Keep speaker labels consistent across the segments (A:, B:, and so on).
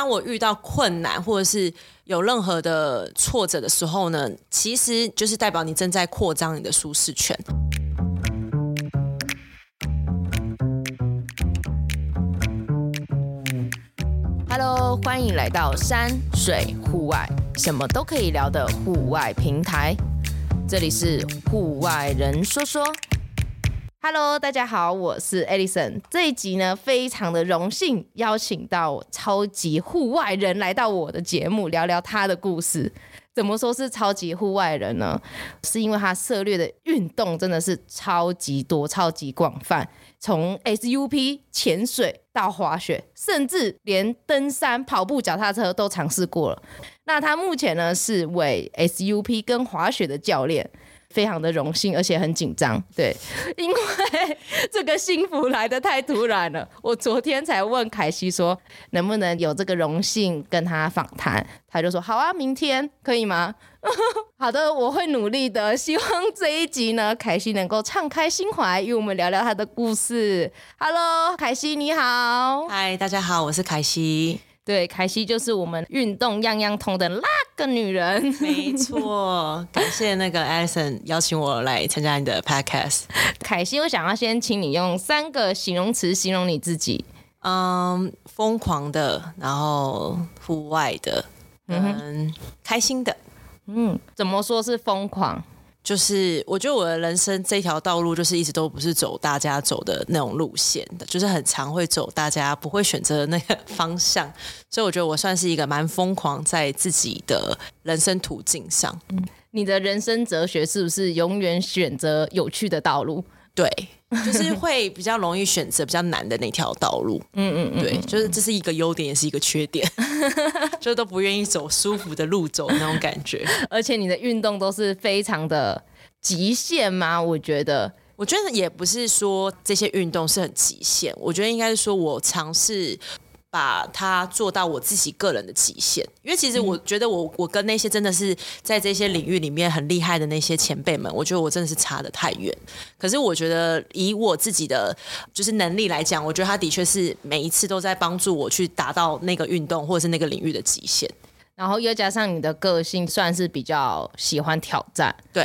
A: 当我遇到困难或者是有任何的挫折的时候呢，其实就是代表你正在扩张你的舒适圈。
B: Hello，欢迎来到山水户外，什么都可以聊的户外平台。这里是户外人说说。Hello，大家好，我是 Alison。这一集呢，非常的荣幸邀请到超级户外人来到我的节目，聊聊他的故事。怎么说是超级户外人呢？是因为他涉猎的运动真的是超级多、超级广泛，从 SUP 潜水到滑雪，甚至连登山、跑步、脚踏车都尝试过了。那他目前呢，是为 SUP 跟滑雪的教练。非常的荣幸，而且很紧张，对，因为这个幸福来得太突然了。我昨天才问凯西说，能不能有这个荣幸跟他访谈，他就说好啊，明天可以吗？好的，我会努力的。希望这一集呢，凯西能够敞开心怀，与我们聊聊他的故事。Hello，凯西你好，
A: 嗨，大家好，我是凯西。
B: 对，凯西就是我们运动样样通的那个女人。
A: 没错，感谢那个 Alison 邀请我来参加你的 Podcast。
B: 凯西，我想要先请你用三个形容词形容你自己。
A: 嗯，疯狂的，然后户外的，嗯，开心的。
B: 嗯，怎么说是疯狂？
A: 就是我觉得我的人生这条道路，就是一直都不是走大家走的那种路线的，就是很常会走大家不会选择的那个方向，所以我觉得我算是一个蛮疯狂在自己的人生途径上。
B: 嗯，你的人生哲学是不是永远选择有趣的道路？
A: 对，就是会比较容易选择比较难的那条道路。嗯嗯嗯，对，就是这是一个优点，也是一个缺点，就都不愿意走舒服的路走那种感觉。
B: 而且你的运动都是非常的极限吗？我觉得，
A: 我觉得也不是说这些运动是很极限，我觉得应该是说我尝试。把它做到我自己个人的极限，因为其实我觉得我我跟那些真的是在这些领域里面很厉害的那些前辈们，我觉得我真的是差的太远。可是我觉得以我自己的就是能力来讲，我觉得他的确是每一次都在帮助我去达到那个运动或者是那个领域的极限。
B: 然后又加上你的个性算是比较喜欢挑战，
A: 对。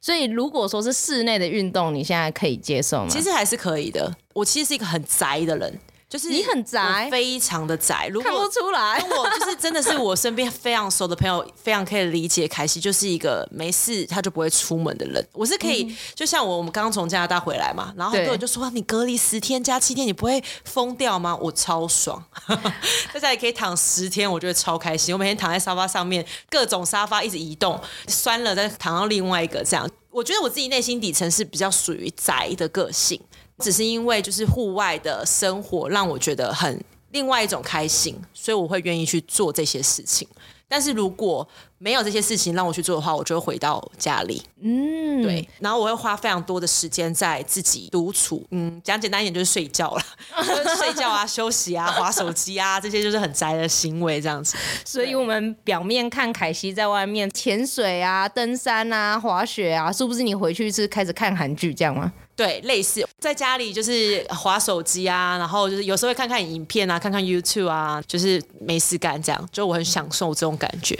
B: 所以如果说是室内的运动，你现在可以接受吗？
A: 其实还是可以的。我其实是一个很宅的人。就是
B: 你很宅，
A: 非常的宅，如果
B: 看不出来。
A: 我就是真的是我身边非常熟的朋友，非常可以理解凯西就是一个没事他就不会出门的人。我是可以，嗯、就像我我们刚刚从加拿大回来嘛，然后很多人就说你隔离十天加七天，你不会疯掉吗？我超爽，在家里可以躺十天，我觉得超开心。我每天躺在沙发上面，各种沙发一直移动，酸了再躺到另外一个这样。我觉得我自己内心底层是比较属于宅的个性。只是因为就是户外的生活让我觉得很另外一种开心，所以我会愿意去做这些事情。但是如果没有这些事情让我去做的话，我就会回到家里。嗯，对，然后我会花非常多的时间在自己独处。嗯，讲简单一点就是睡觉了，就是睡觉啊、休息啊、划手机啊，这些就是很宅的行为这样子。
B: 所以我们表面看凯西在外面潜水啊、登山啊、滑雪啊，是不是你回去是开始看韩剧这样吗？
A: 对，类似在家里就是划手机啊，然后就是有时候会看看影片啊，看看 YouTube 啊，就是没事干这样，就我很享受这种感觉。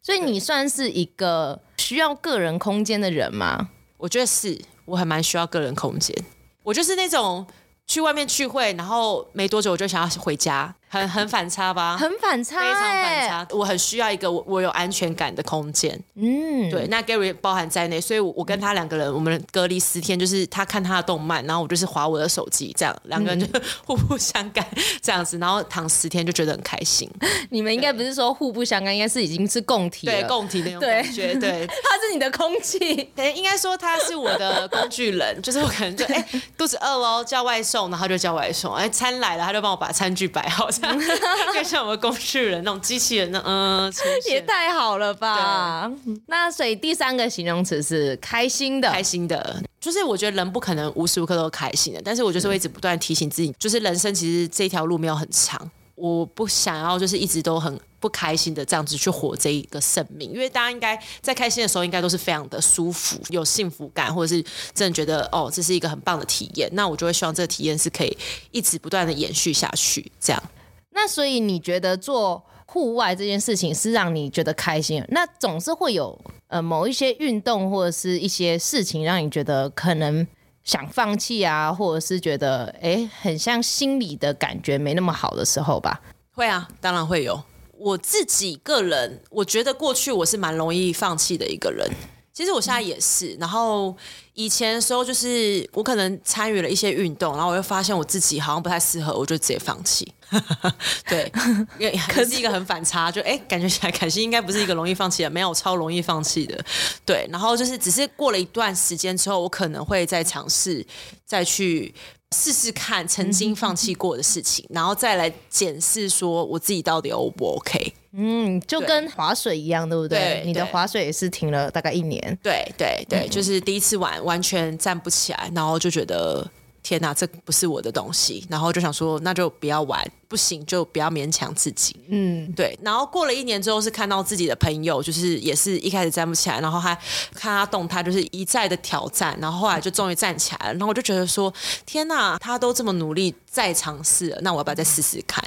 B: 所以你算是一个需要个人空间的人吗？
A: 我觉得是，我还蛮需要个人空间。我就是那种去外面聚会，然后没多久我就想要回家。很很反差吧？
B: 很反差，
A: 非常反差。我很需要一个我我有安全感的空间。嗯，对。那 Gary 包含在内，所以我我跟他两个人，我们隔离十天，就是他看他的动漫，然后我就是划我的手机，这样两个人就 互不相干这样子，然后躺十天就觉得很开心。
B: 你们应该不是说互不相干，应该是已经是共体，
A: 对，共体那种感觉。对，对
B: 他是你的空气，
A: 应该说他是我的工具人，就是我可能就哎、欸、肚子饿喽，叫外送，然后他就叫外送。哎，餐来了，他就帮我把餐具摆好。就像我们工具人那种机器人，那嗯，
B: 也太好了吧？那所以第三个形容词是开心的，
A: 开心的，就是我觉得人不可能无时无刻都开心的，但是我就是会一直不断提醒自己，就是人生其实这条路没有很长，我不想要就是一直都很不开心的这样子去活这一个生命，因为大家应该在开心的时候应该都是非常的舒服，有幸福感，或者是真的觉得哦，这是一个很棒的体验，那我就会希望这个体验是可以一直不断的延续下去，这样。
B: 那所以你觉得做户外这件事情是让你觉得开心？那总是会有呃某一些运动或者是一些事情让你觉得可能想放弃啊，或者是觉得哎很像心里的感觉没那么好的时候吧？
A: 会啊，当然会有。我自己个人，我觉得过去我是蛮容易放弃的一个人。其实我现在也是。然后以前的时候，就是我可能参与了一些运动，然后我又发现我自己好像不太适合，我就直接放弃。对，也 可是一个很反差，就哎，感觉起来凯西应该不是一个容易放弃的，没有，超容易放弃的。对，然后就是只是过了一段时间之后，我可能会再尝试再去。试试看曾经放弃过的事情，嗯、然后再来检视说我自己到底 O 不 OK？
B: 嗯，就跟划水一样，对不对？
A: 对，
B: 你的划水也是停了大概一年。
A: 对对对，嗯、就是第一次玩完全站不起来，然后就觉得。天哪，这不是我的东西，然后就想说，那就不要玩，不行就不要勉强自己。嗯，对。然后过了一年之后，是看到自己的朋友，就是也是一开始站不起来，然后还看他动态，就是一再的挑战，然后后来就终于站起来了。然后我就觉得说，天哪，他都这么努力再尝试了，那我要不要再试试看？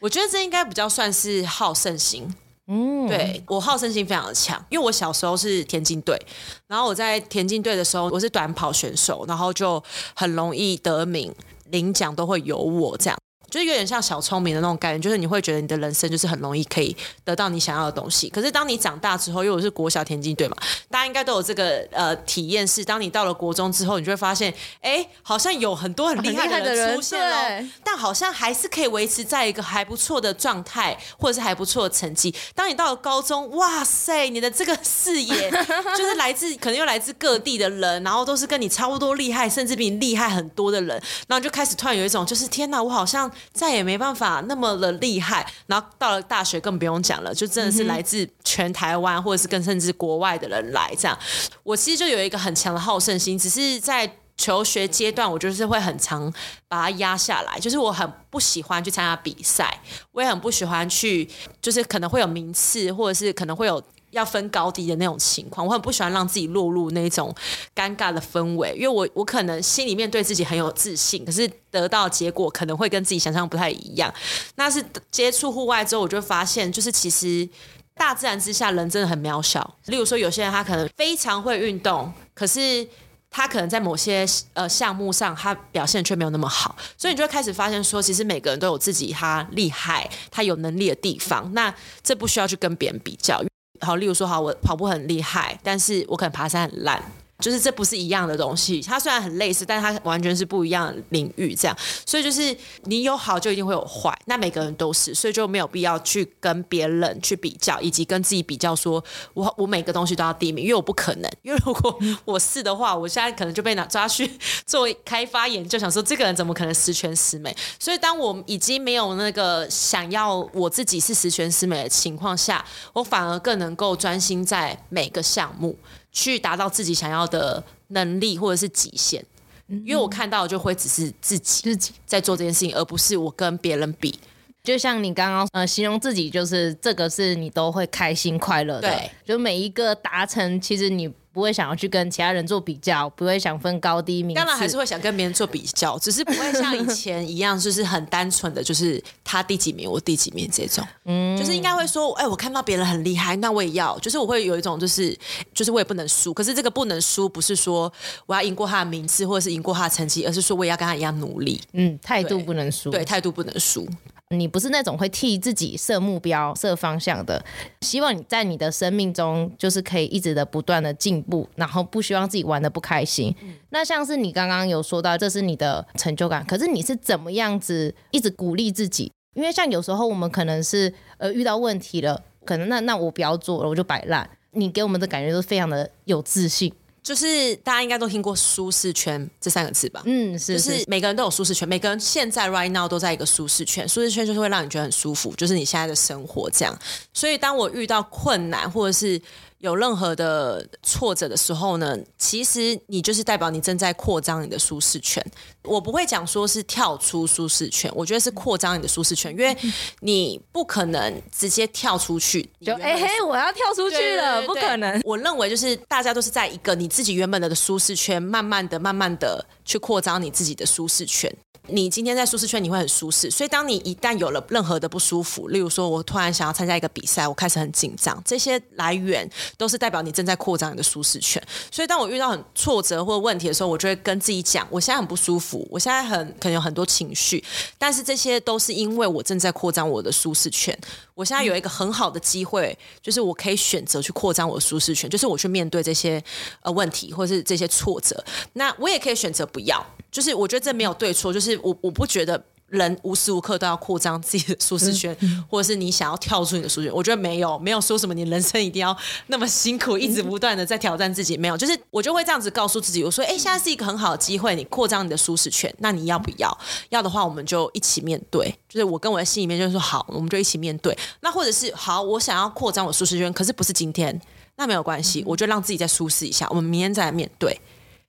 A: 我觉得这应该比较算是好胜心。嗯，对，我好胜心非常的强，因为我小时候是田径队，然后我在田径队的时候，我是短跑选手，然后就很容易得名，领奖都会有我这样。就是有点像小聪明的那种概念，就是你会觉得你的人生就是很容易可以得到你想要的东西。可是当你长大之后，因为我是国小田径队嘛，大家应该都有这个呃体验，是当你到了国中之后，你就会发现，哎，好像有很多很厉害的人出现了，但好像还是可以维持在一个还不错的状态，或者是还不错的成绩。当你到了高中，哇塞，你的这个视野 就是来自可能又来自各地的人，然后都是跟你差不多厉害，甚至比你厉害很多的人，然后就开始突然有一种就是天哪，我好像。再也没办法那么的厉害，然后到了大学更不用讲了，就真的是来自全台湾或者是更甚至国外的人来这样。我其实就有一个很强的好胜心，只是在求学阶段，我就是会很常把它压下来，就是我很不喜欢去参加比赛，我也很不喜欢去，就是可能会有名次，或者是可能会有。要分高低的那种情况，我很不喜欢让自己落入那种尴尬的氛围，因为我我可能心里面对自己很有自信，可是得到结果可能会跟自己想象不太一样。那是接触户外之后，我就发现，就是其实大自然之下人真的很渺小。例如说，有些人他可能非常会运动，可是他可能在某些呃项目上他表现却没有那么好，所以你就会开始发现说，其实每个人都有自己他厉害、他有能力的地方。那这不需要去跟别人比较。好，例如说，好，我跑步很厉害，但是我可能爬山很烂。就是这不是一样的东西，它虽然很类似，但它完全是不一样的领域。这样，所以就是你有好就一定会有坏，那每个人都是，所以就没有必要去跟别人去比较，以及跟自己比较，说我我每个东西都要第一名，因为我不可能。因为如果我是的话，我现在可能就被拿抓去做开发研究，想说这个人怎么可能十全十美？所以当我已经没有那个想要我自己是十全十美的情况下，我反而更能够专心在每个项目。去达到自己想要的能力或者是极限，因为我看到就会只是自己自己。在做这件事情，而不是我跟别人比。
B: 就像你刚刚呃形容自己，就是这个是你都会开心快乐的，
A: 对，
B: 就每一个达成，其实你。不会想要去跟其他人做比较，不会想分高低名。
A: 当然还是会想跟别人做比较，只是不会像以前一样，就是很单纯的就是他第几名，我第几名这种。嗯，就是应该会说，哎，我看到别人很厉害，那我也要。就是我会有一种，就是就是我也不能输。可是这个不能输，不是说我要赢过他的名次，或者是赢过他的成绩，而是说我也要跟他一样努力。
B: 嗯，态度不能输。
A: 对，态度不能输。
B: 你不是那种会替自己设目标、设方向的，希望你在你的生命中就是可以一直的不断的进步，然后不希望自己玩的不开心。嗯、那像是你刚刚有说到，这是你的成就感，可是你是怎么样子一直鼓励自己？因为像有时候我们可能是呃遇到问题了，可能那那我不要做了，我就摆烂。你给我们的感觉都非常的有自信。
A: 就是大家应该都听过舒适圈这三个字吧？
B: 嗯，是，
A: 就是每个人都有舒适圈，每个人现在 right now 都在一个舒适圈，舒适圈就是会让你觉得很舒服，就是你现在的生活这样。所以当我遇到困难或者是有任何的挫折的时候呢，其实你就是代表你正在扩张你的舒适圈。我不会讲说是跳出舒适圈，我觉得是扩张你的舒适圈，因为 你不可能直接跳出去，
B: 就哎嘿，我要跳出去了，不可能。
A: 我认为就是大家都是在一个你自己原本的舒适圈，慢慢的、慢慢的。去扩张你自己的舒适圈。你今天在舒适圈，你会很舒适，所以当你一旦有了任何的不舒服，例如说我突然想要参加一个比赛，我开始很紧张，这些来源都是代表你正在扩张你的舒适圈。所以当我遇到很挫折或问题的时候，我就会跟自己讲，我现在很不舒服，我现在很可能有很多情绪，但是这些都是因为我正在扩张我的舒适圈。我现在有一个很好的机会，就是我可以选择去扩张我的舒适圈，就是我去面对这些呃问题或者是这些挫折。那我也可以选择不要，就是我觉得这没有对错，就是。我我不觉得人无时无刻都要扩张自己的舒适圈，或者是你想要跳出你的舒适圈。我觉得没有，没有说什么你人生一定要那么辛苦，一直不断的在挑战自己。没有，就是我就会这样子告诉自己，我说，哎，现在是一个很好的机会，你扩张你的舒适圈，那你要不要？要的话，我们就一起面对。就是我跟我的心里面就是说，好，我们就一起面对。那或者是好，我想要扩张我舒适圈，可是不是今天，那没有关系，我就让自己再舒适一下，我们明天再来面对。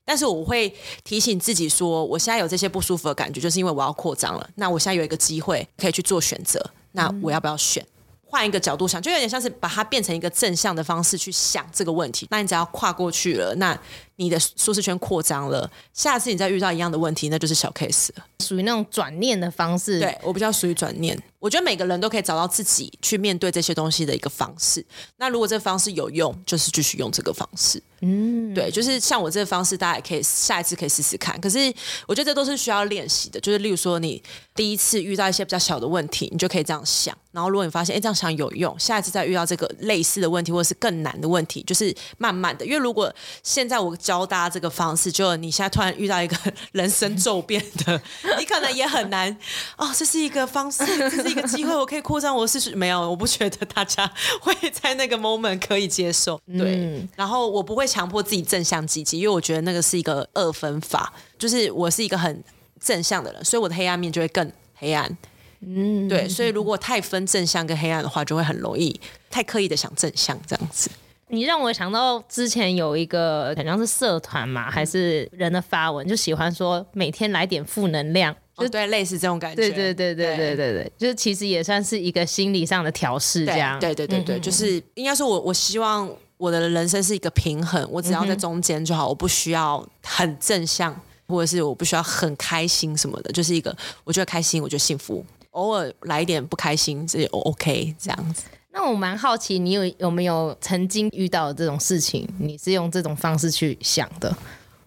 A: 但是我会提醒自己说，我现在有这些不舒服的感觉，就是因为我要扩张了。那我现在有一个机会可以去做选择，那我要不要选？换一个角度想，就有点像是把它变成一个正向的方式去想这个问题。那你只要跨过去了，那你的舒适圈扩张了，下次你再遇到一样的问题，那就是小 case 了。
B: 属于那种转念的方式。
A: 对，我比较属于转念。我觉得每个人都可以找到自己去面对这些东西的一个方式。那如果这个方式有用，就是继续用这个方式。嗯，对，就是像我这个方式，大家也可以下一次可以试试看。可是我觉得这都是需要练习的。就是例如说，你第一次遇到一些比较小的问题，你就可以这样想。然后如果你发现，哎，这样想有用，下一次再遇到这个类似的问题，或者是更难的问题，就是慢慢的。因为如果现在我教大家这个方式，就你现在突然遇到一个人生骤变的，你可能也很难。哦，这是一个方式，这是一个机会，我可以扩张我的试试。没有，我不觉得大家会在那个 moment 可以接受。对，嗯、然后我不会。强迫自己正向积极，因为我觉得那个是一个二分法，就是我是一个很正向的人，所以我的黑暗面就会更黑暗。嗯，对，所以如果太分正向跟黑暗的话，就会很容易太刻意的想正向这样子。
B: 你让我想到之前有一个好像是社团嘛，还是人的发文，就喜欢说每天来点负能量，就、哦、对，类似这种感觉。对对对对对对对，就是其实也算是一个心理上的调试，这样。
A: 对对对对，就是应该说我我希望。我的人生是一个平衡，我只要在中间就好，我不需要很正向，或者是我不需要很开心什么的，就是一个我觉得开心，我觉得幸福，偶尔来一点不开心，这也 OK 这样子。
B: 那我蛮好奇，你有有没有曾经遇到这种事情？你是用这种方式去想的？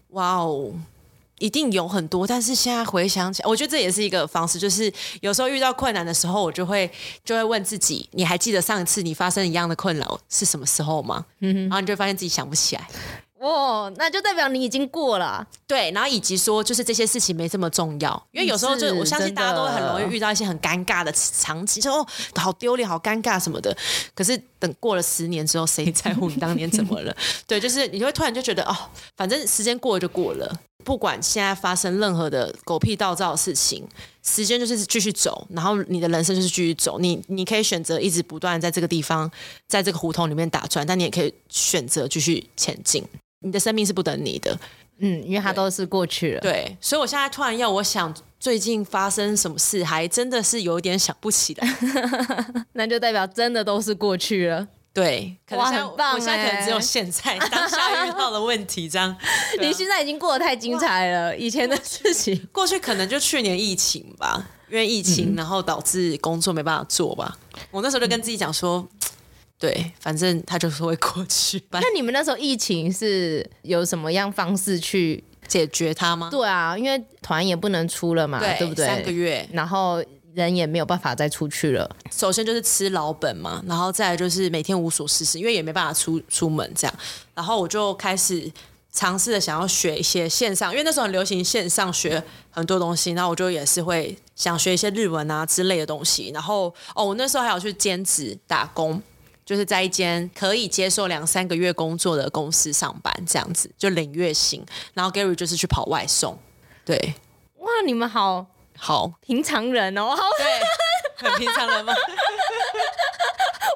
A: 哇哦！一定有很多，但是现在回想起来，我觉得这也是一个方式，就是有时候遇到困难的时候，我就会就会问自己：你还记得上一次你发生一样的困扰是什么时候吗？嗯，然后你就会发现自己想不起来。
B: 哦，那就代表你已经过了。
A: 对，然后以及说，就是这些事情没这么重要，因为有时候就我相信大家都会很容易遇到一些很尴尬的场景，说哦，好丢脸，好尴尬什么的。可是等过了十年之后，谁在乎你当年怎么了？对，就是你会突然就觉得哦，反正时间过了就过了。不管现在发生任何的狗屁倒灶的事情，时间就是继续走，然后你的人生就是继续走。你你可以选择一直不断在这个地方，在这个胡同里面打转，但你也可以选择继续前进。你的生命是不等你的，
B: 嗯，因为它都是过去了。
A: 对，对，所以我现在突然要我想最近发生什么事，还真的是有点想不起来。
B: 那就代表真的都是过去了。
A: 对，可能
B: 很棒！
A: 我现在可能只有现在当下遇到的问题这样。啊、
B: 你现在已经过得太精彩了，以前的事情，
A: 过去可能就去年疫情吧，因为疫情，然后导致工作没办法做吧。嗯、我那时候就跟自己讲说，对，反正它就是会过去。
B: 那你们那时候疫情是有什么样方式去
A: 解决它吗？
B: 对啊，因为团也不能出了嘛，对，对不对？
A: 三个月，
B: 然后。人也没有办法再出去了。
A: 首先就是吃老本嘛，然后再来就是每天无所事事，因为也没办法出出门这样。然后我就开始尝试着想要学一些线上，因为那时候很流行线上学很多东西。然后我就也是会想学一些日文啊之类的东西。然后哦，我那时候还有去兼职打工，就是在一间可以接受两三个月工作的公司上班，这样子就领月薪。然后 Gary 就是去跑外送，对，
B: 哇，你们好。
A: 好，
B: 平常人哦，
A: 对，很平常人吗？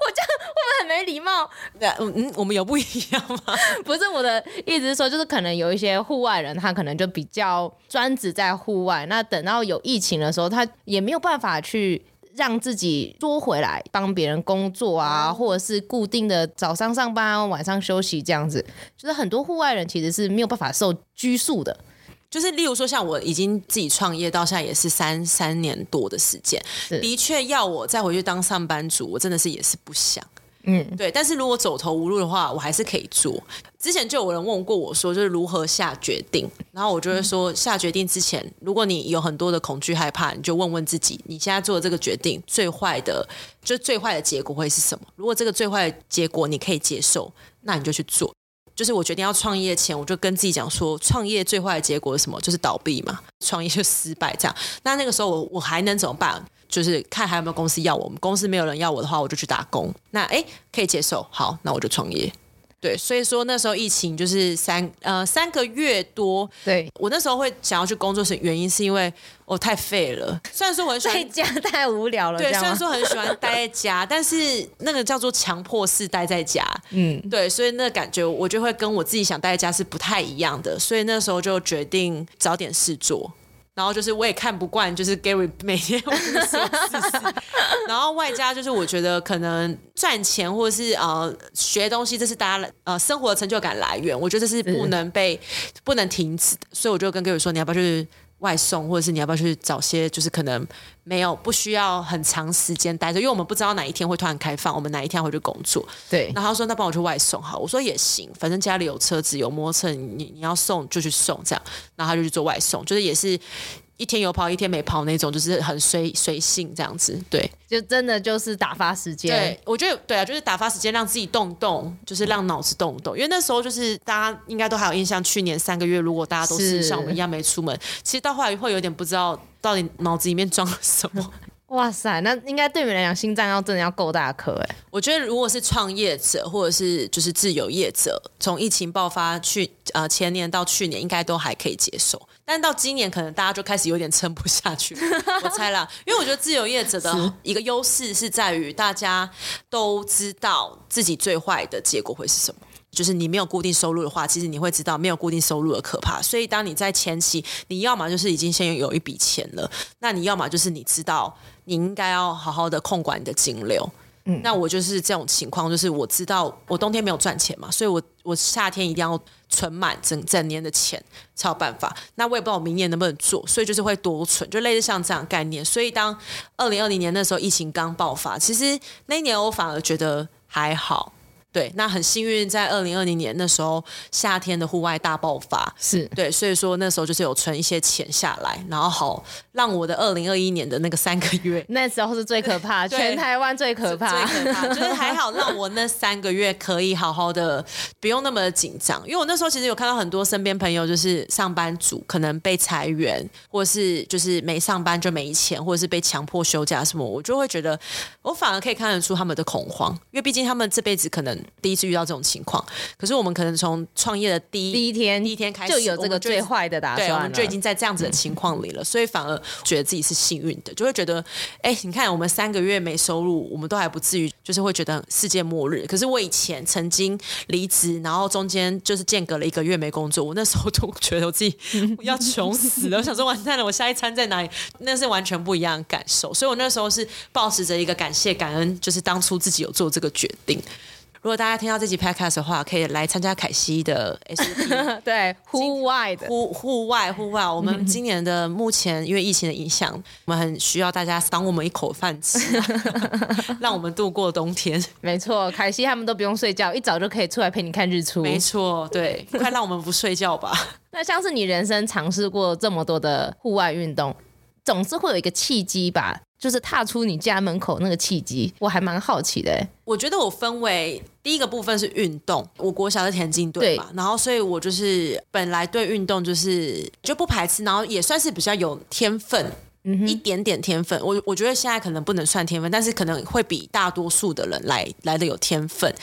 B: 我这样会不会很没礼貌？
A: 嗯嗯，我们有不一样吗？
B: 不是我的意思是说，就是可能有一些户外人，他可能就比较专职在户外。那等到有疫情的时候，他也没有办法去让自己多回来帮别人工作啊，或者是固定的早上上班，晚上休息这样子。就是很多户外人其实是没有办法受拘束的。
A: 就是例如说，像我已经自己创业到现在也是三三年多的时间，的确要我再回去当上班族，我真的是也是不想。嗯，对。但是如果走投无路的话，我还是可以做。之前就有人问过我说，就是如何下决定，然后我就会说，下决定之前，如果你有很多的恐惧害怕，你就问问自己，你现在做的这个决定最坏的，就最坏的结果会是什么？如果这个最坏的结果你可以接受，那你就去做。就是我决定要创业前，我就跟自己讲说，创业最坏的结果是什么？就是倒闭嘛，创业就失败这样。那那个时候我我还能怎么办？就是看还有没有公司要我们。公司没有人要我的话，我就去打工。那哎，可以接受，好，那我就创业。对，所以说那时候疫情就是三呃三个月多。对，我那时候会想要去工作是原因是因为我太废了。虽然说我很喜欢
B: 在家太无聊了，
A: 对，虽然说很喜欢待在家，但是那个叫做强迫式待在家。嗯，对，所以那个感觉我就会跟我自己想待在家是不太一样的。所以那时候就决定找点事做。然后就是我也看不惯，就是 Gary 每天无所事事，然后外加就是我觉得可能赚钱或者是呃学东西，这是大家呃生活的成就感来源，我觉得这是不能被不能停止的，所以我就跟 Gary 说，你要不要去？外送，或者是你要不要去找些，就是可能没有不需要很长时间待着，因为我们不知道哪一天会突然开放，我们哪一天回去工作。对。然后他说：“那帮我去外送好。”我说：“也行，反正家里有车子有摩托车，你你要送就去送这样。”然后他就去做外送，就是也是。一天有跑，一天没跑那种，就是很随随性这样子，对，
B: 就真的就是打发时间。
A: 对，我觉得对啊，就是打发时间，让自己动动，就是让脑子动动。因为那时候就是大家应该都还有印象，去年三个月，如果大家都是像我们一样没出门，其实到后来会有点不知道到底脑子里面装了什么。
B: 哇塞，那应该对你们来讲，心脏要真的要够大颗哎。
A: 我觉得如果是创业者或者是就是自由业者，从疫情爆发去呃前年到去年，应该都还可以接受。但到今年，可能大家就开始有点撑不下去，我猜啦。因为我觉得自由业者的一个优势是在于大家都知道自己最坏的结果会是什么。就是你没有固定收入的话，其实你会知道没有固定收入的可怕。所以当你在前期，你要么就是已经先有一笔钱了，那你要么就是你知道你应该要好好的控管你的金流。嗯，那我就是这种情况，就是我知道我冬天没有赚钱嘛，所以我我夏天一定要存满整整年的钱才有办法。那我也不知道我明年能不能做，所以就是会多存，就类似像这样概念。所以当二零二零年那时候疫情刚爆发，其实那一年我反而觉得还好。对，那很幸运，在二零二零年那时候夏天的户外大爆发，是。对，所以说那时候就是有存一些钱下来，然后好让我的二零二一年的那个三个月，
B: 那时候是最可怕，全台湾最可怕，
A: 最可怕，就是还好让我那三个月可以好好的，不用那么紧张，因为我那时候其实有看到很多身边朋友就是上班族可能被裁员，或是就是没上班就没钱，或者是被强迫休假什么，我就会觉得我反而可以看得出他们的恐慌，因为毕竟他们这辈子可能。第一次遇到这种情况，可是我们可能从创业的第一
B: 第一天
A: 第一天开始
B: 就有这个最坏的打算，
A: 对，我们就已经在这样子的情况里了，嗯、所以反而觉得自己是幸运的，就会觉得，哎、欸，你看我们三个月没收入，我们都还不至于，就是会觉得世界末日。可是我以前曾经离职，然后中间就是间隔了一个月没工作，我那时候都觉得我自己要穷死了，我想说完蛋了，我下一餐在哪里？那是完全不一样的感受，所以我那时候是保持着一个感谢感恩，就是当初自己有做这个决定。如果大家听到这集 podcast 的话，可以来参加凯西的 SOP
B: 对，户外的
A: 户户外户外。我们 今年的目前因为疫情的影响，我们很需要大家赏我们一口饭吃，让我们度过冬天。
B: 没错，凯西他们都不用睡觉，一早就可以出来陪你看日出。
A: 没错，对，快让我们不睡觉吧。
B: 那像是你人生尝试过这么多的户外运动，总是会有一个契机吧？就是踏出你家门口那个契机，我还蛮好奇的。
A: 我觉得我分为第一个部分是运动，我国小的田径队嘛，然后所以我就是本来对运动就是就不排斥，然后也算是比较有天分，嗯、一点点天分。我我觉得现在可能不能算天分，但是可能会比大多数的人来来的有天分。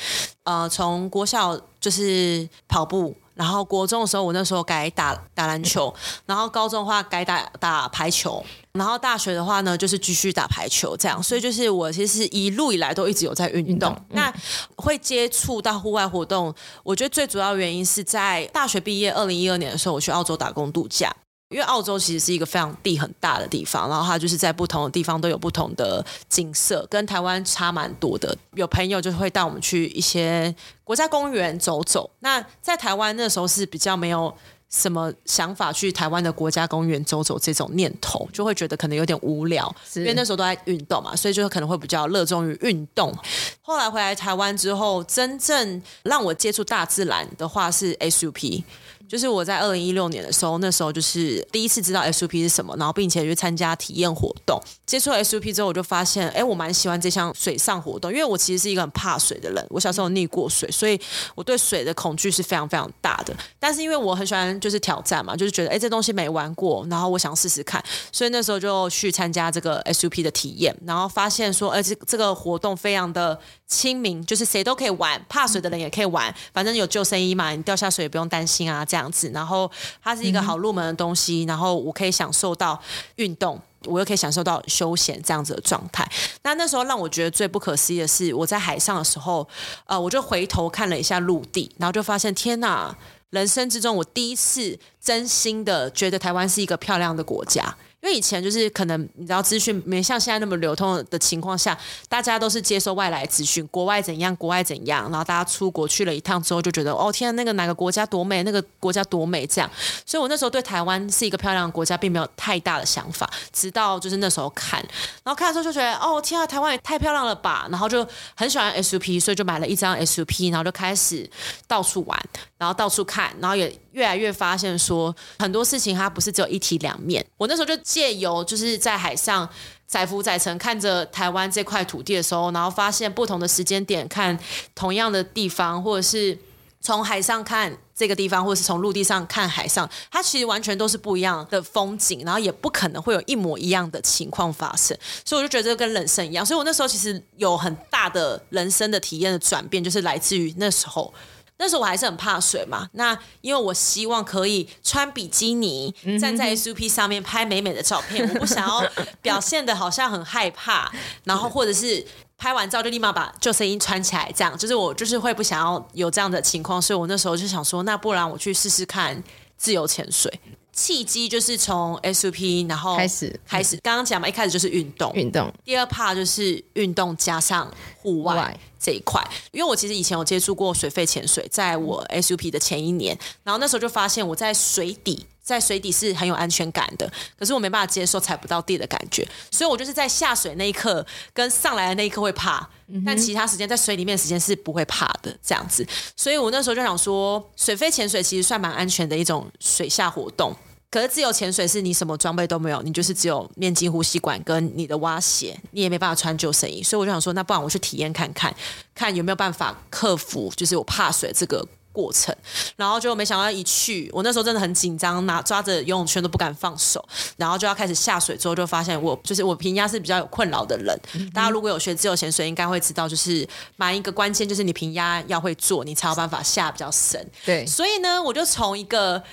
A: 呃，从国校就是跑步。然后国中的时候，我那时候改打打篮球，然后高中的话改打打排球，然后大学的话呢，就是继续打排球这样。所以就是我其实一路以来都一直有在运动。那会接触到户外活动，我觉得最主要原因是在大学毕业二零一二年的时候，我去澳洲打工度假。因为澳洲其实是一个非常地很大的地方，然后它就是在不同的地方都有不同的景色，跟台湾差蛮多的。有朋友就会带我们去一些国家公园走走。那在台湾那时候是比较没有什么想法去台湾的国家公园走走这种念头，就会觉得可能有点无聊，因为那时候都在运动嘛，所以就可能会比较热衷于运动。后来回来台湾之后，真正让我接触大自然的话是 SUP。就是我在二零一六年的时候，那时候就是第一次知道 SUP 是什么，然后并且去参加体验活动。接触 SUP 之后，我就发现，哎，我蛮喜欢这项水上活动，因为我其实是一个很怕水的人。我小时候溺过水，所以我对水的恐惧是非常非常大的。但是因为我很喜欢就是挑战嘛，就是觉得哎，这东西没玩过，然后我想试试看，所以那时候就去参加这个 SUP 的体验，然后发现说，哎，这这个活动非常的亲民，就是谁都可以玩，怕水的人也可以玩，反正有救生衣嘛，你掉下水也不用担心啊，这样。样子，然后它是一个好入门的东西，然后我可以享受到运动，我又可以享受到休闲这样子的状态。那那时候让我觉得最不可思议的是，我在海上的时候，呃，我就回头看了一下陆地，然后就发现，天哪，人生之中我第一次真心的觉得台湾是一个漂亮的国家。因为以前就是可能你知道资讯没像现在那么流通的情况下，大家都是接受外来资讯，国外怎样，国外怎样，然后大家出国去了一趟之后就觉得哦天，那个哪个国家多美，那个国家多美这样。所以我那时候对台湾是一个漂亮的国家并没有太大的想法，直到就是那时候看，然后看的时候就觉得哦天啊，台湾也太漂亮了吧，然后就很喜欢 SUP，所以就买了一张 SUP，然后就开始到处玩，然后到处看，然后也越来越发现说很多事情它不是只有一体两面。我那时候就。借由就是在海上载浮载沉，看着台湾这块土地的时候，然后发现不同的时间点看同样的地方，或者是从海上看这个地方，或者是从陆地上看海上，它其实完全都是不一样的风景，然后也不可能会有一模一样的情况发生。所以我就觉得这跟人生一样，所以我那时候其实有很大的人生的体验的转变，就是来自于那时候。那时候我还是很怕水嘛，那因为我希望可以穿比基尼站在 SUP 上面拍美美的照片，我不想要表现的好像很害怕，然后或者是拍完照就立马把救生衣穿起来，这样就是我就是会不想要有这样的情况，所以我那时候就想说，那不然我去试试看自由潜水。契机就是从 SUP 然后开始。开始，刚刚讲嘛，一开始就是运动。运动，第二 part 就是运动加上户外这一块。因为我其实以前有接触过水肺潜水，在我 SUP 的前一年，然后那时候就发现我在水底，在水底是很有安全感的，可是我没办法接受踩不到地的感觉，所以我就是在下水那一刻跟上来的那一刻会怕，但其他时间在水里面的时间是不会怕的这样子。所以我那时候就想说，水肺潜水其实算蛮安全的一种水下活动。可是自由潜水是你什么装备都没有，你就是只有面镜、呼吸管跟你的蛙鞋，你也没办法穿救生衣。所以我就想说，那不然我去体验看看，看有没有办法克服，就是我怕水这个过程。然后就没想到一去，我那时候真的很紧张，拿抓着游泳圈都不敢放手。然后就要开始下水之后，就发现我就是我平压是比较有困扰的人。大家如果有学自由潜水，应该会知道，就是蛮一个关键，就是你平压要会做，你才有办法下比较深。对，所以呢，我就从一个。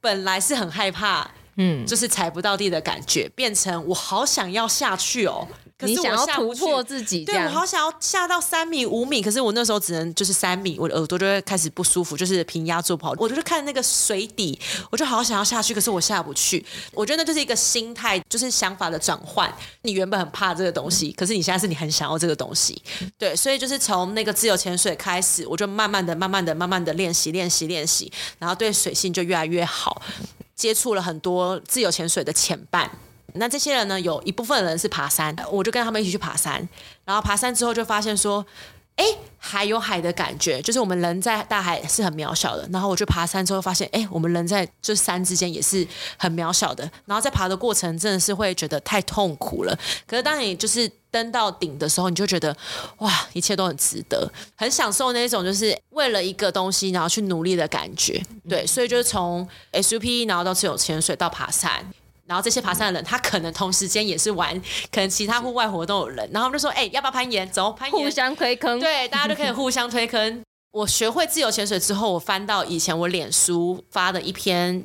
A: 本来是很害怕，嗯，就是踩不到地的感觉，变成我好想要下去哦。可是我想要突破自己，对，我好想要下到三米五米，可是我那时候只能就是三米，我的耳朵就会开始不舒服，就是平压做不好。我就是看那个水底，我就好想要下去，可是我下不去。我觉得那就是一个心态，就是想法的转换。你原本很怕这个东西，可是你现在是你很想要这个东西，对，所以就是从那个自由潜水开始，我就慢慢的、慢慢的、慢慢的练习、练习、练习，然后对水性就越来越好，接触了很多自由潜水的潜伴。那这些人呢，有一部分人是爬山，我就跟他们一起去爬山。然后爬山之后就发现说，哎，海有海的感觉，就是我们人在大海是很渺小的。然后我去爬山之后发现，哎，我们人在这山之间也是很渺小的。然后在爬的过程真的是会觉得太痛苦了。可是当你就是登到顶的时候，你就觉得哇，一切都很值得，很享受那种就是为了一个东西然后去努力的感觉。对，所以就是从 SUP 然后到自由潜水到爬山。然后这些爬山的人，他可能同时间也是玩，可能其他户外活动的人，然后我们就说，哎、欸，要不要攀岩？走，攀岩，
B: 互相推坑，
A: 对，大家都可以互相推坑。我学会自由潜水之后，我翻到以前我脸书发的一篇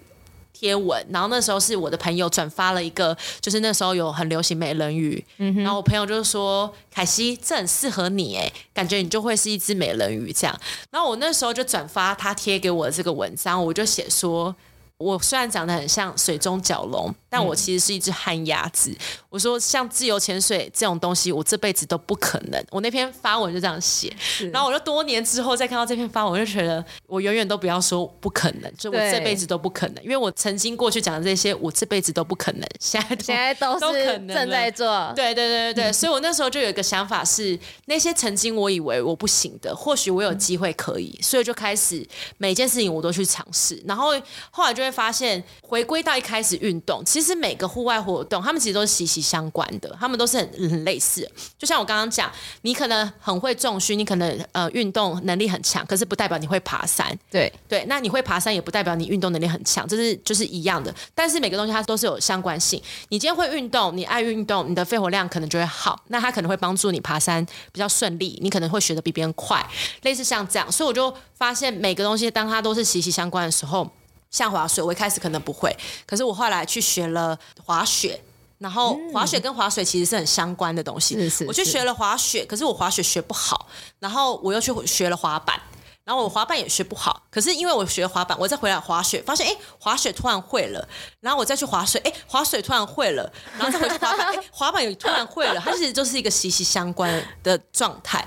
A: 贴文，然后那时候是我的朋友转发了一个，就是那时候有很流行美人鱼，嗯、然后我朋友就说，凯西，这很适合你，哎，感觉你就会是一只美人鱼这样。然后我那时候就转发他贴给我的这个文章，我就写说。我虽然长得很像水中蛟龙，但我其实是一只旱鸭子。嗯、我说像自由潜水这种东西，我这辈子都不可能。我那篇发文就这样写，然后我就多年之后再看到这篇发文，我就觉得我永远都不要说不可能，就我这辈子都不可能，因为我曾经过去讲的这些，我这辈子都不可能，现在
B: 现在都是正在做。
A: 对对对对对，所以我那时候就有一个想法是，那些曾经我以为我不行的，或许我有机会可以，所以就开始每件事情我都去尝试，然后后来就会。发现回归到一开始运动，其实每个户外活动，他们其实都是息息相关的，他们都是很很类似。就像我刚刚讲，你可能很会重训，你可能呃运动能力很强，可是不代表你会爬山。
B: 对
A: 对，那你会爬山也不代表你运动能力很强，这是就是一样的。但是每个东西它都是有相关性。你今天会运动，你爱运动，你的肺活量可能就会好，那它可能会帮助你爬山比较顺利，你可能会学得比别人快，类似像这样。所以我就发现每个东西当它都是息息相关的时候。像滑水，我一开始可能不会，可是我后来去学了滑雪，然后滑雪跟滑水其实是很相关的东西。
B: 是是是。
A: 我去学了滑雪，可是我滑雪学不好，然后我又去学了滑板，然后我滑板也学不好。可是因为我学滑板，我再回来滑雪，发现哎，滑雪突然会了，然后我再去滑水，哎，滑水突然会了，然后再回去滑板，哎，滑板也突然会了。它其实就是一个息息相关的状态。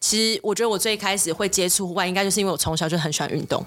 A: 其实我觉得我最开始会接触户外，应该就是因为我从小就很喜欢运动。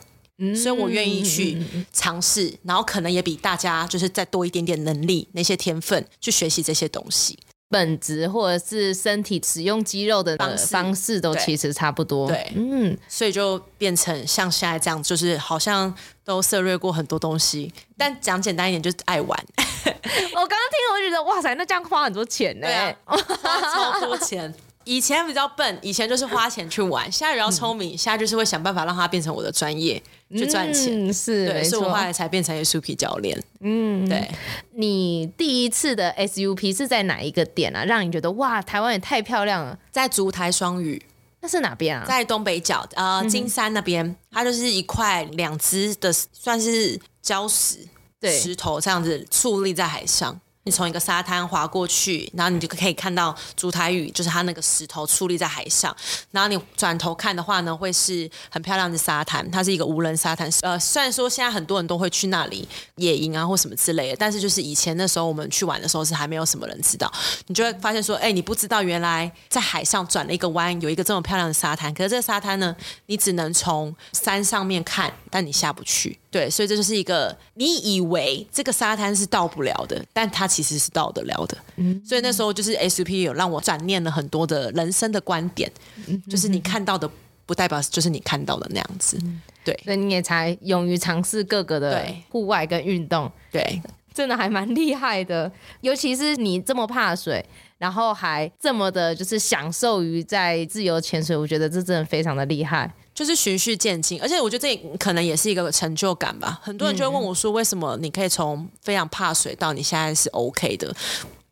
A: 所以我愿意去尝试，然后可能也比大家就是再多一点点能力，那些天分去学习这些东西，
B: 本质或者是身体使用肌肉的方式，方式都其实差不多。
A: 对，嗯，所以就变成像现在这样，就是好像都涉略过很多东西，但讲简单一点就是爱玩。
B: 我刚刚听我就觉得哇塞，那这样花很多钱呢？
A: 花超多钱。以前比较笨，以前就是花钱去玩，现在比较聪明，嗯、现在就是会想办法让它变成我的专业去赚钱。
B: 嗯、是，对，
A: 所以我后来才变成 SUP 教练。
B: 嗯，
A: 对。
B: 你第一次的 SUP 是在哪一个点啊？让你觉得哇，台湾也太漂亮了。
A: 在竹台双语，
B: 那是哪边啊？
A: 在东北角，呃，金山那边，嗯、它就是一块两只的，算是礁石，对，石头这样子矗立在海上。你从一个沙滩滑过去，然后你就可以看到竹台屿，就是它那个石头矗立在海上。然后你转头看的话呢，会是很漂亮的沙滩，它是一个无人沙滩。呃，虽然说现在很多人都会去那里野营啊或什么之类的，但是就是以前那时候我们去玩的时候是还没有什么人知道。你就会发现说，哎，你不知道原来在海上转了一个弯，有一个这么漂亮的沙滩。可是这个沙滩呢，你只能从山上面看，但你下不去。对，所以这就是一个你以为这个沙滩是到不了的，但它其实是到得了的。嗯，所以那时候就是 SUP 有让我转念了很多的人生的观点，嗯，就是你看到的不代表就是你看到的那样子。对，
B: 所以你也才勇于尝试各个的户外跟运动。
A: 对，
B: 真的还蛮厉害的，尤其是你这么怕水，然后还这么的就是享受于在自由潜水，我觉得这真的非常的厉害。
A: 就是循序渐进，而且我觉得这可能也是一个成就感吧。很多人就会问我说：“为什么你可以从非常怕水到你现在是 OK 的？”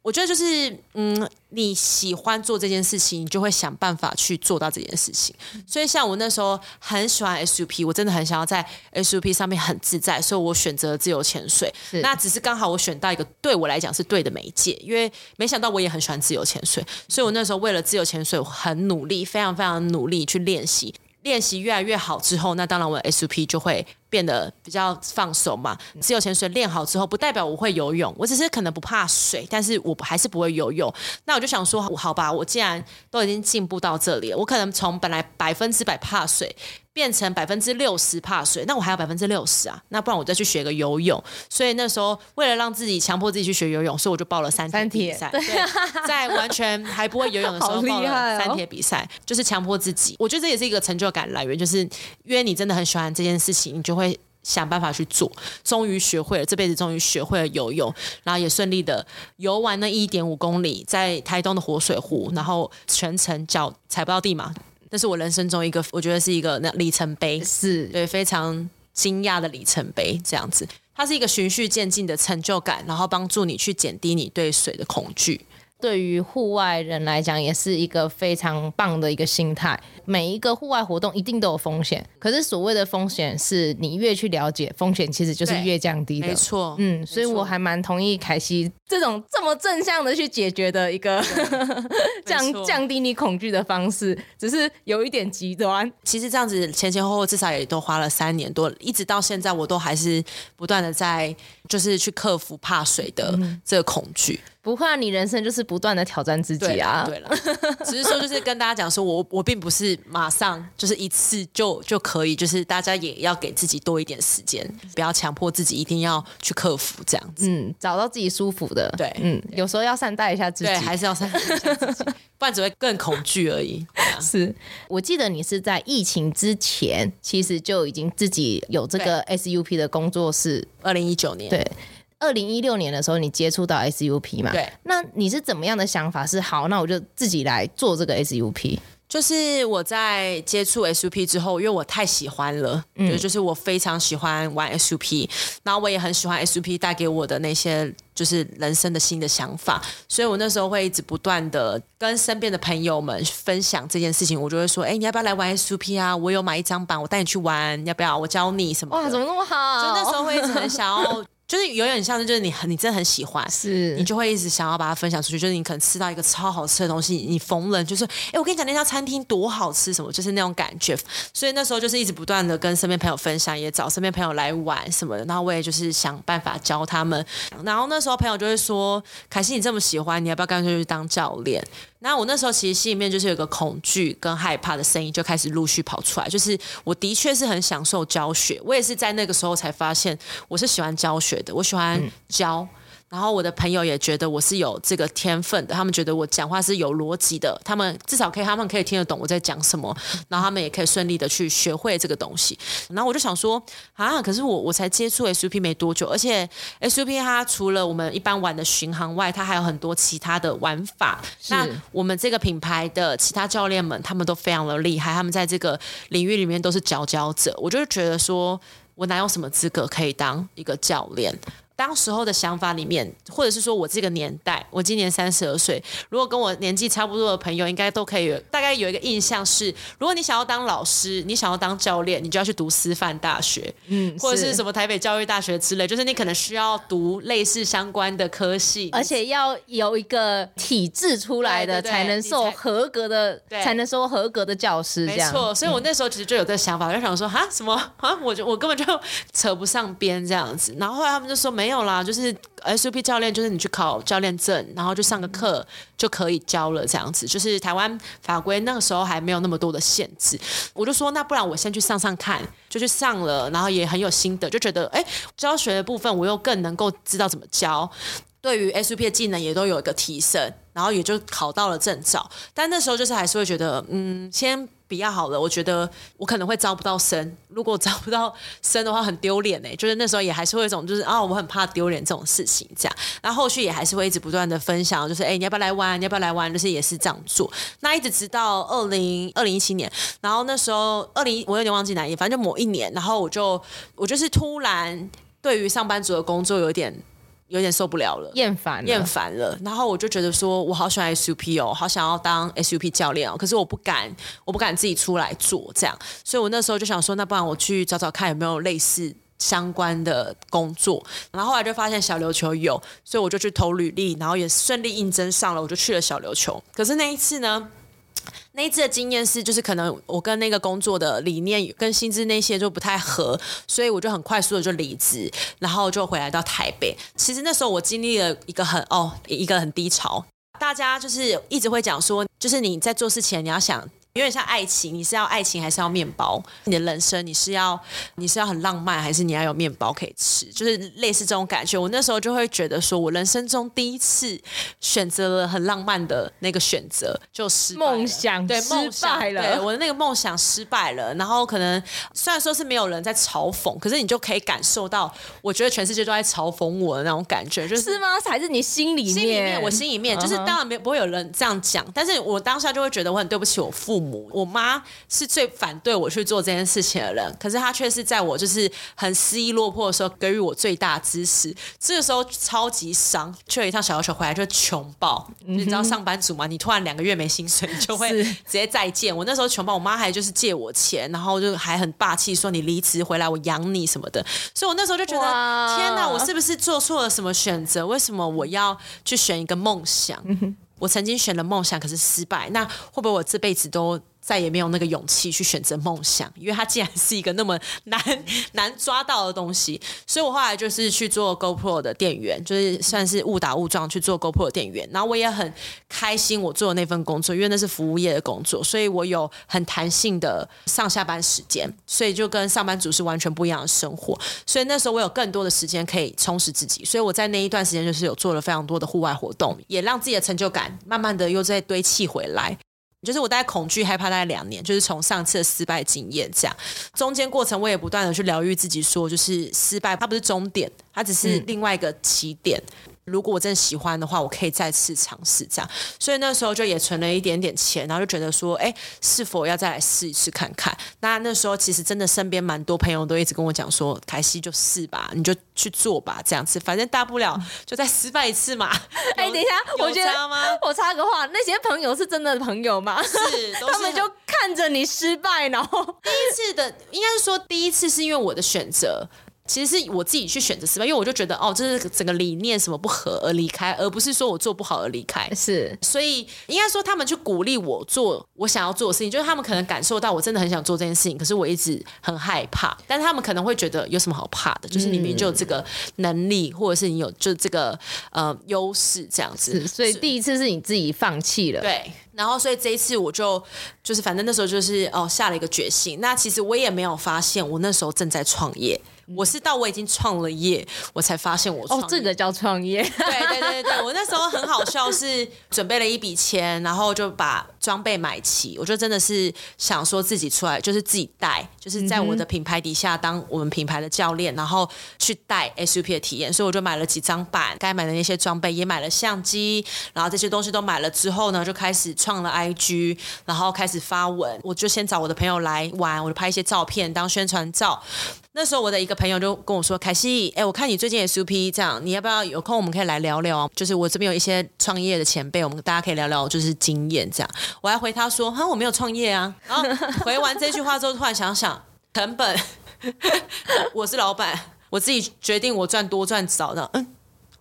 A: 我觉得就是，嗯，你喜欢做这件事情，你就会想办法去做到这件事情。所以，像我那时候很喜欢 SUP，我真的很想要在 SUP 上面很自在，所以我选择自由潜水。那只是刚好我选到一个对我来讲是对的媒介，因为没想到我也很喜欢自由潜水，所以我那时候为了自由潜水，我很努力，非常非常努力去练习。练习越来越好之后，那当然我的 SUP 就会变得比较放手嘛。自由潜水练好之后，不代表我会游泳，我只是可能不怕水，但是我还是不会游泳。那我就想说，好吧，我既然都已经进步到这里了，我可能从本来百分之百怕水。变成百分之六十怕水，那我还有百分之六十啊，那不然我再去学个游泳。所以那时候为了让自己强迫自己去学游泳，所以我就报了三铁比赛。对，在完全还不会游泳的时候报了三铁比赛，就是强迫自己。我觉得这也是一个成就感来源，就是因为你真的很喜欢这件事情，你就会想办法去做。终于学会了，这辈子终于学会了游泳，然后也顺利的游完那一点五公里，在台东的活水湖，然后全程脚踩不到地嘛。这是我人生中一个，我觉得是一个那里程碑，
B: 是
A: 对非常惊讶的里程碑。这样子，它是一个循序渐进的成就感，然后帮助你去减低你对水的恐惧。
B: 对于户外人来讲，也是一个非常棒的一个心态。每一个户外活动一定都有风险，可是所谓的风险是你越去了解风险，其实就是越降低的。
A: 没错，
B: 嗯，所以我还蛮同意凯西这种这么正向的去解决的一个 降降低你恐惧的方式，只是有一点极端。
A: 其实这样子前前后后至少也都花了三年多，一直到现在我都还是不断的在就是去克服怕水的这个恐惧。
B: 不会，你人生就是不断的挑战自己啊。
A: 对了，只是说就是跟大家讲说，我我并不是马上就是一次就就可以，就是大家也要给自己多一点时间，不要强迫自己一定要去克服这样子。
B: 嗯，找到自己舒服的。
A: 对，
B: 嗯，有时候要善待一下自己，
A: 对，还是要善待一下自己，不然只会更恐惧而已。啊、
B: 是我记得你是在疫情之前，其实就已经自己有这个 SUP 的工作室，
A: 二零一九年。
B: 对。二零一六年的时候，你接触到 SUP 嘛？
A: 对。那
B: 你是怎么样的想法？是好，那我就自己来做这个 SUP。
A: 就是我在接触 SUP 之后，因为我太喜欢了，嗯，就是我非常喜欢玩 SUP，然后我也很喜欢 SUP 带给我的那些就是人生的新的想法，所以我那时候会一直不断的跟身边的朋友们分享这件事情，我就会说，哎、欸，你要不要来玩 SUP 啊？我有买一张板，我带你去玩，要不要？我教你什么？
B: 哇，怎么那么好？
A: 就那时候会一直很想要。就是有点像是，就是你很你真的很喜欢，
B: 是，
A: 你就会一直想要把它分享出去。就是你可能吃到一个超好吃的东西，你逢人就是，哎、欸，我跟你讲那家餐厅多好吃，什么就是那种感觉。所以那时候就是一直不断的跟身边朋友分享，也找身边朋友来玩什么的。然后我也就是想办法教他们。然后那时候朋友就会说：“凯西，你这么喜欢，你要不要干脆去当教练？”那我那时候其实心里面就是有个恐惧跟害怕的声音，就开始陆续跑出来。就是我的确是很享受教学，我也是在那个时候才发现我是喜欢教学的，我喜欢教。然后我的朋友也觉得我是有这个天分的，他们觉得我讲话是有逻辑的，他们至少可以，他们可以听得懂我在讲什么，然后他们也可以顺利的去学会这个东西。然后我就想说啊，可是我我才接触 SUP 没多久，而且 SUP 它除了我们一般玩的巡航外，它还有很多其他的玩法。那我们这个品牌的其他教练们，他们都非常的厉害，他们在这个领域里面都是佼佼者。我就觉得说，我哪有什么资格可以当一个教练？当时候的想法里面，或者是说我这个年代，我今年三十二岁，如果跟我年纪差不多的朋友，应该都可以有大概有一个印象是，如果你想要当老师，你想要当教练，你就要去读师范大学，嗯，或者是什么台北教育大学之类，就是你可能需要读类似相关的科系，
B: 而且要有一个体制出来的，才能受合格的，才能说合格的教师。没错，
A: 所以我那时候其实就有这个想法，我就想说，哈，什么啊？我就我根本就扯不上边这样子。然后后来他们就说没。没有啦，就是 SUP 教练，就是你去考教练证，然后就上个课就可以教了，这样子。就是台湾法规那个时候还没有那么多的限制，我就说那不然我先去上上看，就去上了，然后也很有心得，就觉得哎，教学的部分我又更能够知道怎么教，对于 SUP 的技能也都有一个提升，然后也就考到了证照。但那时候就是还是会觉得，嗯，先。比较好了，我觉得我可能会招不到生，如果招不到生的话，很丢脸哎。就是那时候也还是会有一种，就是啊，我很怕丢脸这种事情这样。然后后续也还是会一直不断的分享，就是哎，你要不要来玩？你要不要来玩？就是也是这样做。那一直直到二零二零一七年，然后那时候二零我有点忘记哪一年，反正就某一年，然后我就我就是突然对于上班族的工作有点。有点受不了了，
B: 厌烦，
A: 厌烦了。然后我就觉得说，我好喜欢 SUP 哦，好想要当 SUP 教练哦。可是我不敢，我不敢自己出来做这样。所以我那时候就想说，那不然我去找找看有没有类似相关的工作。然后后来就发现小琉球有，所以我就去投履历，然后也顺利应征上了，我就去了小琉球。可是那一次呢？那一次的经验是，就是可能我跟那个工作的理念跟薪资那些就不太合，所以我就很快速的就离职，然后就回来到台北。其实那时候我经历了一个很哦一个很低潮，大家就是一直会讲说，就是你在做事前你要想。有点像爱情，你是要爱情还是要面包？你的人生你是要你是要很浪漫，还是你要有面包可以吃？就是类似这种感觉。我那时候就会觉得，说我人生中第一次选择了很浪漫的那个选择，就失败。
B: 梦想
A: 对，
B: 失败了。
A: 对，我的那个梦想失败了。然后可能虽然说是没有人在嘲讽，可是你就可以感受到，我觉得全世界都在嘲讽我的那种感觉，就是，
B: 是吗？还是你心里面？
A: 心里面，我心里面就是当然没不会有人这样讲，但是我当下就会觉得我很对不起我父母。母，我妈是最反对我去做这件事情的人，可是她却是在我就是很失意落魄的时候给予我最大支持。这个时候超级伤，去了一趟小琉球回来就穷爆。嗯、你知道上班族嘛？你突然两个月没薪水，你就会直接再见。我那时候穷爆，我妈还就是借我钱，然后就还很霸气说你离职回来我养你什么的。所以我那时候就觉得天哪，我是不是做错了什么选择？为什么我要去选一个梦想？嗯我曾经选了梦想，可是失败。那会不会我这辈子都再也没有那个勇气去选择梦想？因为它竟然是一个那么难难抓到的东西，所以我后来就是去做 GoPro 的店员，就是算是误打误撞去做 GoPro 的店员。然后我也很开心，我做的那份工作，因为那是服务业的工作，所以我有很弹性的上下班时间，所以就跟上班族是完全不一样的生活。所以那时候我有更多的时间可以充实自己，所以我在那一段时间就是有做了非常多的户外活动，也让自己的成就感。慢慢的又再堆砌回来，就是我大概恐惧害怕大概两年，就是从上次的失败经验这样，中间过程我也不断的去疗愈自己，说就是失败它不是终点，它只是另外一个起点。嗯如果我真的喜欢的话，我可以再次尝试这样。所以那时候就也存了一点点钱，然后就觉得说，哎，是否要再来试一试看看？那那时候其实真的身边蛮多朋友都一直跟我讲说，凯西就试吧，你就去做吧，这样子，反正大不了就再失败一次嘛。
B: 哎，等一下，我觉得我插个话，那些朋友是真的朋友吗？
A: 是，
B: 他们就看着你失败，然后
A: 第一次的，应该是说第一次是因为我的选择。其实是我自己去选择失败，因为我就觉得哦，这是整个理念什么不合而离开，而不是说我做不好而离开。
B: 是，
A: 所以应该说他们去鼓励我做我想要做的事情，就是他们可能感受到我真的很想做这件事情，可是我一直很害怕。但是他们可能会觉得有什么好怕的？就是你明明就有这个能力，或者是你有就这个呃优势这样子。
B: 所以第一次是你自己放弃了。
A: 对。然后，所以这一次我就就是反正那时候就是哦下了一个决心。那其实我也没有发现我那时候正在创业。我是到我已经创了业，我才发现我。
B: 哦，这个叫创业。
A: 对对对对，我那时候很好笑，是准备了一笔钱，然后就把装备买齐。我就真的是想说自己出来，就是自己带，就是在我的品牌底下当我们品牌的教练，然后去带 SUP 的体验。所以我就买了几张板，该买的那些装备也买了相机，然后这些东西都买了之后呢，就开始创了 IG，然后开始发文。我就先找我的朋友来玩，我就拍一些照片当宣传照。那时候我的一个朋友就跟我说：“凯西，哎，我看你最近 SUP 这样，你要不要有空我们可以来聊聊？就是我这边有一些创业的前辈，我们大家可以聊聊，就是经验这样。”我还回他说：“哈，我没有创业啊。”然后回完这句话之后，突然想想成本，我是老板，我自己决定我赚多赚少的。嗯，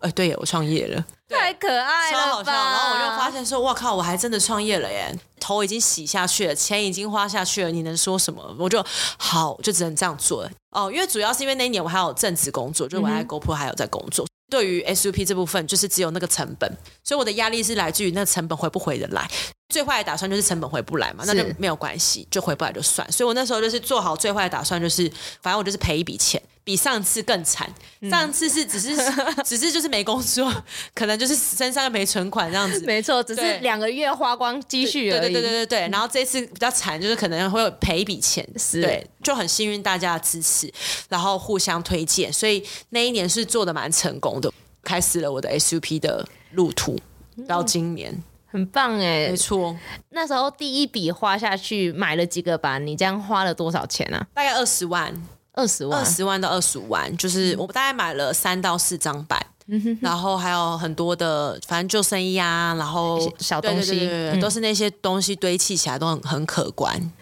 A: 哎，对，我创业了，
B: 太可爱了，超好笑。
A: 然后我就发现说：“哇靠，我还真的创业了耶！”头已经洗下去了，钱已经花下去了，你能说什么？我就好，就只能这样做哦。因为主要是因为那一年我还有正职工作，就我在 GoPro 还有在工作。嗯、对于 SUP 这部分，就是只有那个成本，所以我的压力是来自于那个成本回不回得来。最坏的打算就是成本回不来嘛，那就没有关系，就回不来就算。所以我那时候就是做好最坏的打算，就是反正我就是赔一笔钱。比上次更惨，上次是只是、嗯、只是就是没工作，可能就是身上又没存款这样子。
B: 没错，只是两个月花光积蓄而已。
A: 对对对对对，然后这次比较惨，就是可能会有赔一笔钱。是，对，就很幸运大家的支持，然后互相推荐，所以那一年是做的蛮成功的，开始了我的 SUP 的路途，到今年、嗯、
B: 很棒哎，
A: 没错。
B: 那时候第一笔花下去买了几个板，你这样花了多少钱、啊？
A: 大概二十万。
B: 二十万，
A: 二十万到二十五万，就是我大概买了三到四张板，嗯、然后还有很多的，反正救生衣啊，然后
B: 小东西，对对对对，
A: 嗯，都是那些东西堆砌起来都很很可观。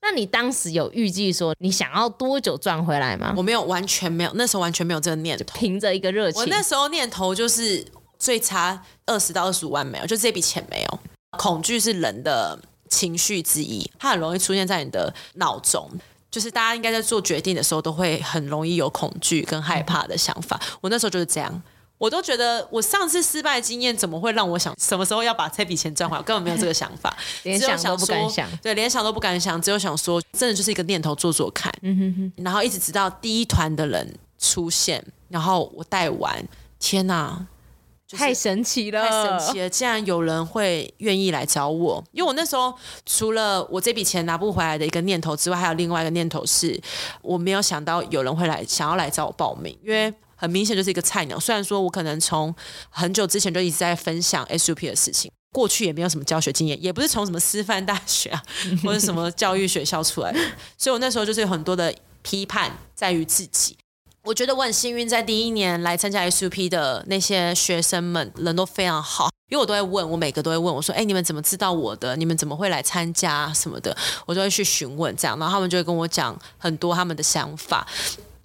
B: 那你当时有预计说你想要多久赚回来吗？
A: 我没有，完全没有，那时候完全没有这个念头，
B: 凭着一个热情。
A: 我那时候念头就是最差二十到二十五万没有，就这笔钱没有。恐惧是人的情绪之一，它很容易出现在你的脑中。就是大家应该在做决定的时候，都会很容易有恐惧跟害怕的想法。我那时候就是这样，我都觉得我上次失败经验怎么会让我想什么时候要把这笔钱赚回来？我根本没有这个想法，
B: 连想都不敢想。
A: 对，连想都不敢想，只有想说，真的就是一个念头，做做看。嗯哼哼。然后一直直到第一团的人出现，然后我带完，天哪！
B: 太神奇了！
A: 太神奇了！竟然有人会愿意来找我，因为我那时候除了我这笔钱拿不回来的一个念头之外，还有另外一个念头是，我没有想到有人会来想要来找我报名，因为很明显就是一个菜鸟。虽然说我可能从很久之前就一直在分享 SUP 的事情，过去也没有什么教学经验，也不是从什么师范大学啊 或者什么教育学校出来的，所以我那时候就是有很多的批判在于自己。我觉得我很幸运，在第一年来参加 SUP 的那些学生们人都非常好，因为我都会问，我每个都会问我说：“哎，你们怎么知道我的？你们怎么会来参加什么的？”我就会去询问这样，然后他们就会跟我讲很多他们的想法。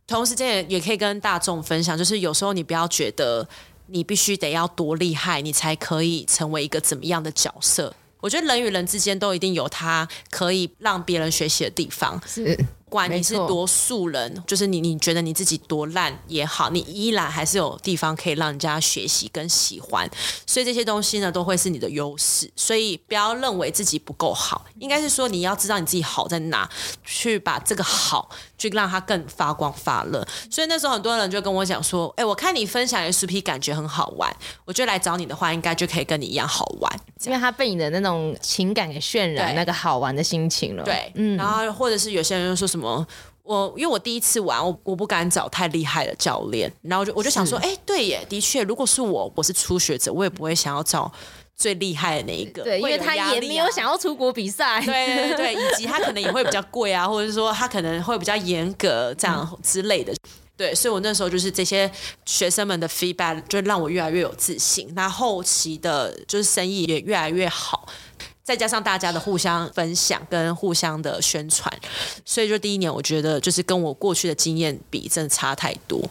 A: 同时间也也可以跟大众分享，就是有时候你不要觉得你必须得要多厉害，你才可以成为一个怎么样的角色。我觉得人与人之间都一定有他可以让别人学习的地方。是。不管你是多素人，就是你，你觉得你自己多烂也好，你依然还是有地方可以让人家学习跟喜欢，所以这些东西呢，都会是你的优势。所以不要认为自己不够好，应该是说你要知道你自己好在哪，去把这个好去让它更发光发热。所以那时候很多人就跟我讲说：“哎，我看你分享 SUP 感觉很好玩，我觉得来找你的话，应该就可以跟你一样好玩，
B: 因为他被你的那种情感给渲染那个好玩的心情了。”
A: 对，嗯，然后或者是有些人就说什么。我因为我第一次玩，我我不敢找太厉害的教练，然后就我就想说，哎，对耶，的确，如果是我，我是初学者，我也不会想要找最厉害的那一个，
B: 对，因为他也没有想要出国比赛，
A: 对对对，以及他可能也会比较贵啊，或者是说他可能会比较严格这样之类的，对，所以我那时候就是这些学生们的 feedback 就让我越来越有自信，那后期的就是生意也越来越好。再加上大家的互相分享跟互相的宣传，所以就第一年，我觉得就是跟我过去的经验比，真的差太多。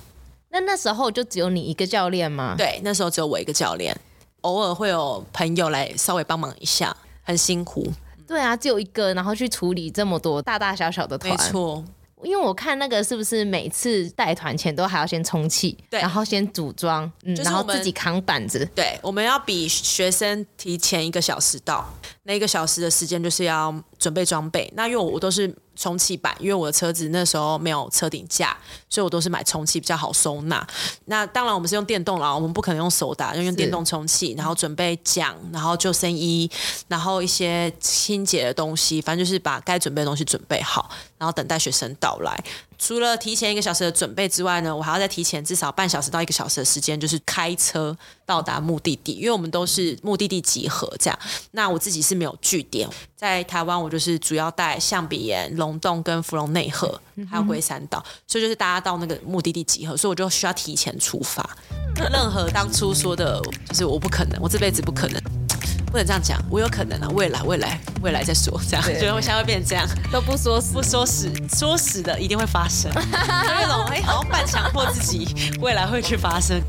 B: 那那时候就只有你一个教练吗？
A: 对，那时候只有我一个教练，偶尔会有朋友来稍微帮忙一下，很辛苦。
B: 对啊，只有一个，然后去处理这么多大大小小的团。
A: 没错。
B: 因为我看那个是不是每次带团前都还要先充气，对，然后先组装，嗯，然后自己扛板子。
A: 对，我们要比学生提前一个小时到，那一个小时的时间就是要准备装备。那因为我都是。充气板，因为我的车子那时候没有车顶架，所以我都是买充气比较好收纳。那当然我们是用电动了，我们不可能用手打，就用电动充气，然后准备桨，然后救生衣，然后一些清洁的东西，反正就是把该准备的东西准备好，然后等待学生到来。除了提前一个小时的准备之外呢，我还要再提前至少半小时到一个小时的时间，就是开车到达目的地，因为我们都是目的地集合这样。那我自己是没有据点，在台湾就是主要带象鼻岩、龙洞跟芙蓉内河，还有龟山岛，所以就是大家到那个目的地集合，所以我就需要提前出发。任何当初说的，就是我不可能，我这辈子不可能。不能这样讲，我有可能啊，未来未来未来再说，这样，觉得我现在会变成这样，
B: 都不说死，
A: 不说死，说死的一定会发生，就那种哎，好像半强迫自己未来会去发生。